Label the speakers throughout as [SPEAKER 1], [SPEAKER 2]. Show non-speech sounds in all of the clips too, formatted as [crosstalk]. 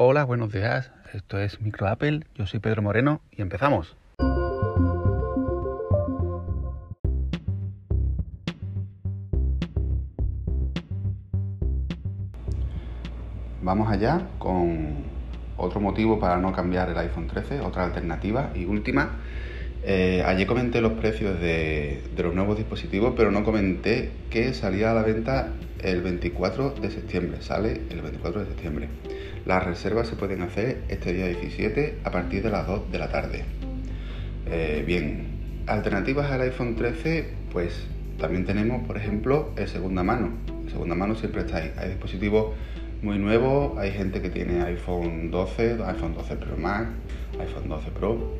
[SPEAKER 1] Hola, buenos días. Esto es Micro Apple. Yo soy Pedro Moreno y empezamos. Vamos allá con otro motivo para no cambiar el iPhone 13, otra alternativa y última. Eh, ayer comenté los precios de, los nuevos dispositivos, pero no comenté que salía a la venta el 24 de septiembre. Sale el 24 de septiembre. Las reservas se pueden hacer este día 17 a partir de las 2 de la tarde. Eh, bien, alternativas al iPhone 13, pues también tenemos, por ejemplo, el segunda mano. El segunda mano siempre está ahí. Hay dispositivos muy nuevos, hay gente que tiene iPhone 12, iPhone 12 Pro Max, iPhone 12 Pro,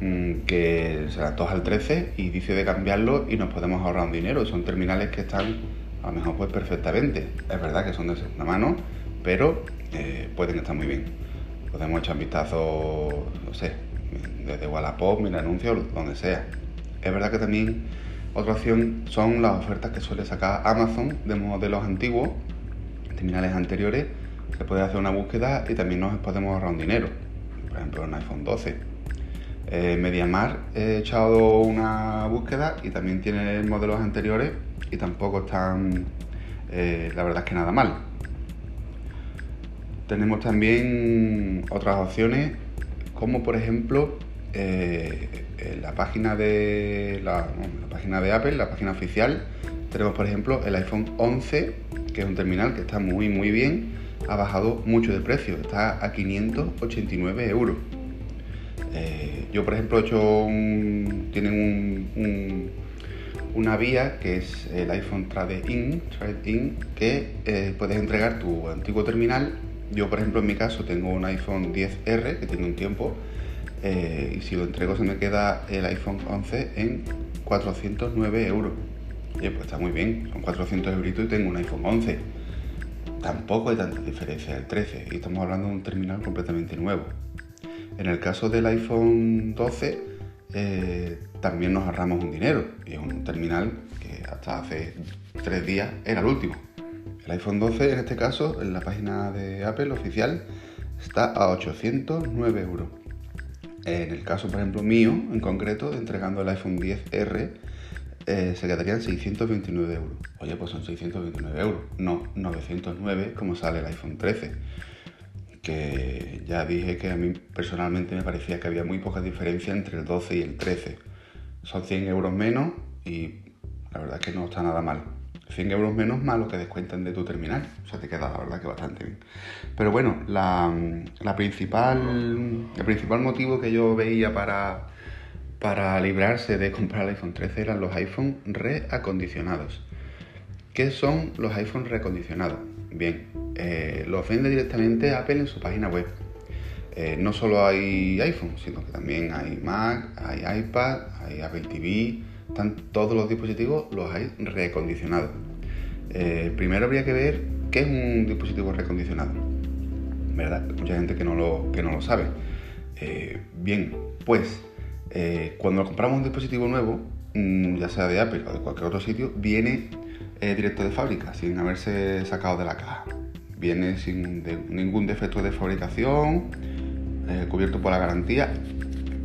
[SPEAKER 1] que se antoja al 13 y dice de cambiarlo y nos podemos ahorrar un dinero. Son terminales que están a lo mejor pues perfectamente. Es verdad que son de segunda mano, pero eh, pueden estar muy bien. Podemos echar un vistazo, no sé, desde Wallapop, mil anuncios, donde sea. Es verdad que también otra opción son las ofertas que suele sacar Amazon de modelos antiguos, terminales anteriores. Se puede hacer una búsqueda y también nos podemos ahorrar un dinero. Por ejemplo, un iPhone 12. Eh, MediaMar he echado una búsqueda y también tiene modelos anteriores y tampoco están, eh, la verdad es que nada mal. Tenemos también otras opciones, como por ejemplo eh, la página de la, página de Apple, la página oficial. Tenemos por ejemplo el iPhone 11, que es un terminal que está muy muy bien, ha bajado mucho de precio, está a 589 euros. Eh, yo por ejemplo he hecho tienen un, una vía que es el iPhone Trade In, Trade In que eh, puedes entregar tu antiguo terminal yo, por ejemplo, en mi caso tengo un iPhone 10R que tiene un tiempo eh, y si lo entrego se me queda el iPhone 11 en 409 euros. Oye, pues está muy bien, son 400 euros y tengo un iPhone 11. Tampoco hay tanta diferencia del 13 y estamos hablando de un terminal completamente nuevo. En el caso del iPhone 12 eh, también nos ahorramos un dinero y es un terminal que hasta hace tres días era el último. El iPhone 12 en este caso, en la página de Apple oficial, está a 809 euros. En el caso, por ejemplo, mío, en concreto, entregando el iPhone 10R, eh, se quedarían 629 euros. Oye, pues son 629 euros, no 909 como sale el iPhone 13. Que ya dije que a mí personalmente me parecía que había muy poca diferencia entre el 12 y el 13. Son 100 euros menos y la verdad es que no está nada mal. 100 euros menos más lo que descuentan de tu terminal. O sea, te queda la verdad que bastante bien. Pero bueno, la, principal, el principal motivo que yo veía para, para librarse de comprar el iPhone 13 eran los iPhone reacondicionados. ¿Qué son los iPhone reacondicionados? Bien, eh, vende directamente Apple en su página web. Eh, no solo hay iPhone, sino que también hay Mac, hay iPad, hay Apple TV, están todos los dispositivos los hay recondicionados. Eh, primero habría que ver qué es un dispositivo recondicionado. ¿Verdad? Mucha gente que no lo, que no lo sabe. Eh, bien, pues cuando compramos un dispositivo nuevo, mm, ya sea de Apple o de cualquier otro sitio, viene directo de fábrica, sin haberse sacado de la caja. Viene sin ningún defecto de fabricación, cubierto por la garantía.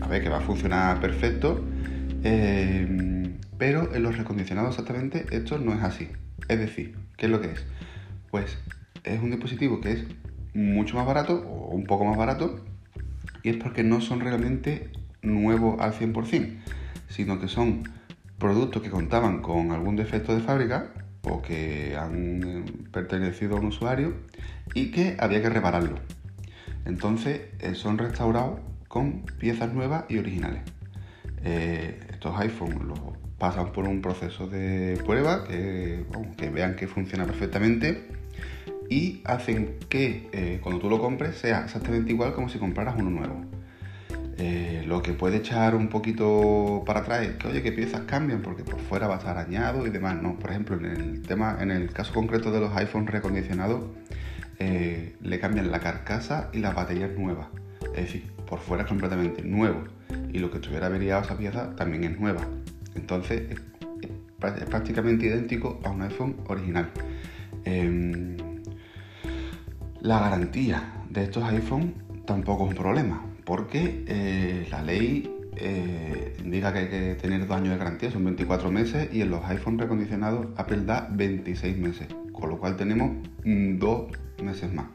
[SPEAKER 1] A ver, que va a funcionar perfecto Em, pero en los recondicionados exactamente esto no es así. Es decir, ¿qué es lo que es? Pues es un dispositivo que es mucho más barato o un poco más barato y es porque no son realmente nuevos al 100%, sino que son productos que contaban con algún defecto de fábrica o que han em, pertenecido a un usuario y que había que repararlo. Entonces eh, son restaurados con piezas nuevas y originales. Eh, estos iPhones los pasan por un proceso de prueba que, vean que funciona perfectamente y hacen que eh, cuando tú lo compres sea exactamente igual como si compraras uno nuevo. Eh, lo que puede echar un poquito para atrás es que, oye, que piezas cambian porque por fuera va a estar añado y demás. No, por ejemplo, en el tema, en el caso concreto de los iPhones recondicionados, le cambian la carcasa y las baterías nuevas. Es decir, por fuera es completamente nuevo y lo que estuviera averiado esa pieza también es nueva. Entonces es, prácticamente idéntico a un iPhone original. Em, la garantía de estos iPhone tampoco es un problema, porque eh, la ley eh, indica que hay que tener dos años de garantía, son 24 meses, y en los iPhone recondicionados Apple da 26 meses, con lo cual tenemos mm, dos meses más.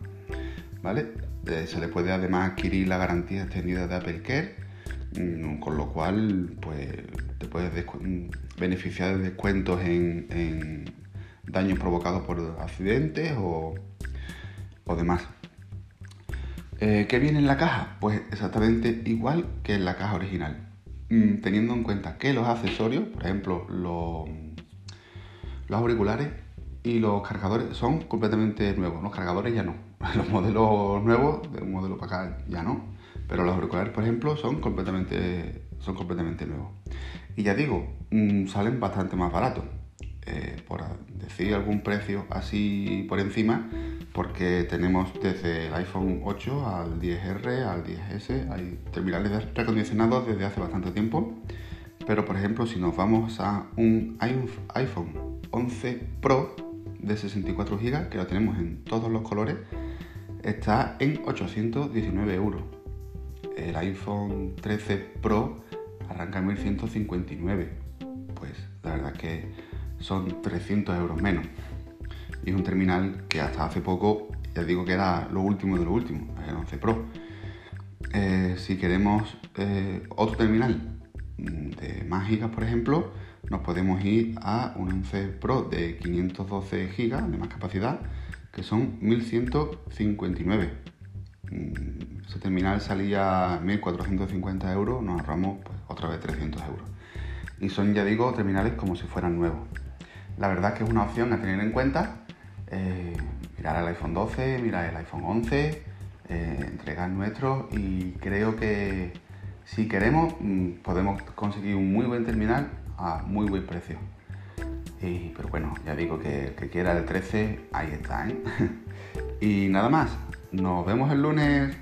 [SPEAKER 1] ¿Vale? Eh, se le puede además adquirir la garantía extendida de Apple Care, mm, con lo cual pues, te puedes mm, beneficiar de descuentos en, daños provocados por accidentes o, o demás. Eh, ¿Qué viene en la caja? Pues exactamente igual que en la caja original. Mm, teniendo en cuenta que los accesorios, por ejemplo, los, los auriculares y los cargadores son completamente nuevos. Los cargadores ya no. [laughs] Los modelos nuevos, de un modelo para acá, ya no. Pero los auriculares, por ejemplo, son completamente, son completamente nuevos. Y ya digo, mm, salen bastante más baratos. Eh, por decir algún precio así por encima, porque tenemos desde el iPhone 8 al 10R, al 10S, hay terminales recondicionados desde hace bastante tiempo. Pero por ejemplo, si nos vamos a un iPhone 11 Pro de 64 GB, que lo tenemos en todos los colores, está en 819 euros. El iPhone 13 Pro arranca en 1159. Pues la verdad que son 300 euros menos. Y es un terminal que hasta hace poco, ya digo que era lo último de lo último, el 11 Pro. Eh, si queremos eh, otro terminal de más gigas, por ejemplo, nos podemos ir a un 11 Pro de 512 gigas de más capacidad, que son 1159. Mm, ese terminal salía 1450 euros, nos ahorramos pues, otra vez 300 euros. Y son, ya digo, terminales como si fueran nuevos. La verdad es que es una opción a tener en cuenta. Eh, mirar el iPhone 12, mirar el iPhone 11, eh, entregar nuestro y creo que si queremos mm, podemos conseguir un muy buen terminal a muy buen precio. pero bueno, ya digo que el que quiera el 13, ahí está. ¿eh? [laughs] y nada más, nos vemos el lunes.